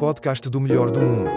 podcast do melhor do mundo.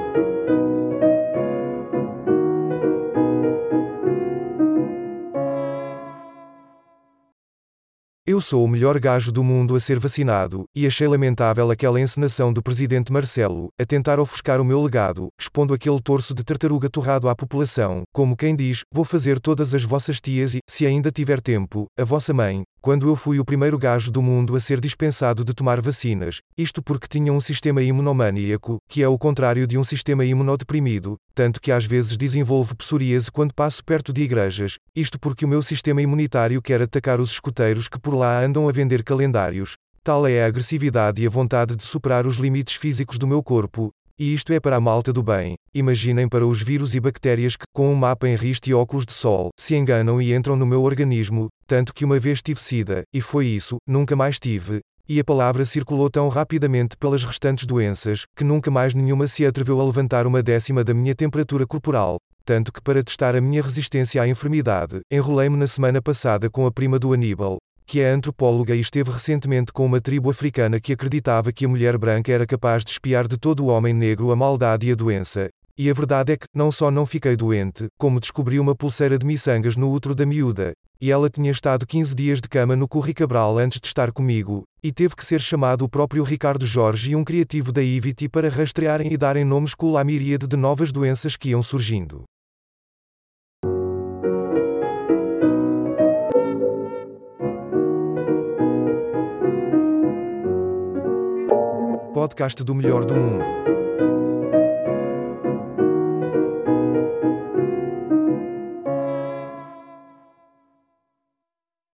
Eu sou o melhor gajo do mundo a ser vacinado, e achei lamentável aquela encenação do presidente Marcelo, a tentar ofuscar o meu legado, expondo aquele torso de tartaruga torrado à população, como quem diz: Vou fazer todas as vossas tias e, se ainda tiver tempo, a vossa mãe, quando eu fui o primeiro gajo do mundo a ser dispensado de tomar vacinas, isto porque tinha um sistema imunomaníaco, que é o contrário de um sistema imunodeprimido, tanto que às vezes desenvolvo psoríase quando passo perto de igrejas, isto porque o meu sistema imunitário quer atacar os escuteiros que por lá andam a vender calendários. Tal é a agressividade e a vontade de superar os limites físicos do meu corpo, e isto é para a malta do bem. Imaginem para os vírus e bactérias que, com um mapa em riste e óculos de sol, se enganam e entram no meu organismo, tanto que uma vez tive sida, e foi isso, nunca mais tive. E a palavra circulou tão rapidamente pelas restantes doenças, que nunca mais nenhuma se atreveu a levantar uma décima da minha temperatura corporal. Tanto que, para testar a minha resistência à enfermidade, enrolei-me na semana passada com a prima do Aníbal, que é antropóloga e esteve recentemente com uma tribo africana que acreditava que a mulher branca era capaz de espiar de todo o homem negro a maldade e a doença. E a verdade é que, não só não fiquei doente, como descobri uma pulseira de miçangas no útero da miúda. E ela tinha estado 15 dias de cama no Curri Cabral antes de estar comigo, e teve que ser chamado o próprio Ricardo Jorge e um criativo da Iviti para rastrearem e darem nomes com a miríade de novas doenças que iam surgindo. Podcast do melhor do mundo.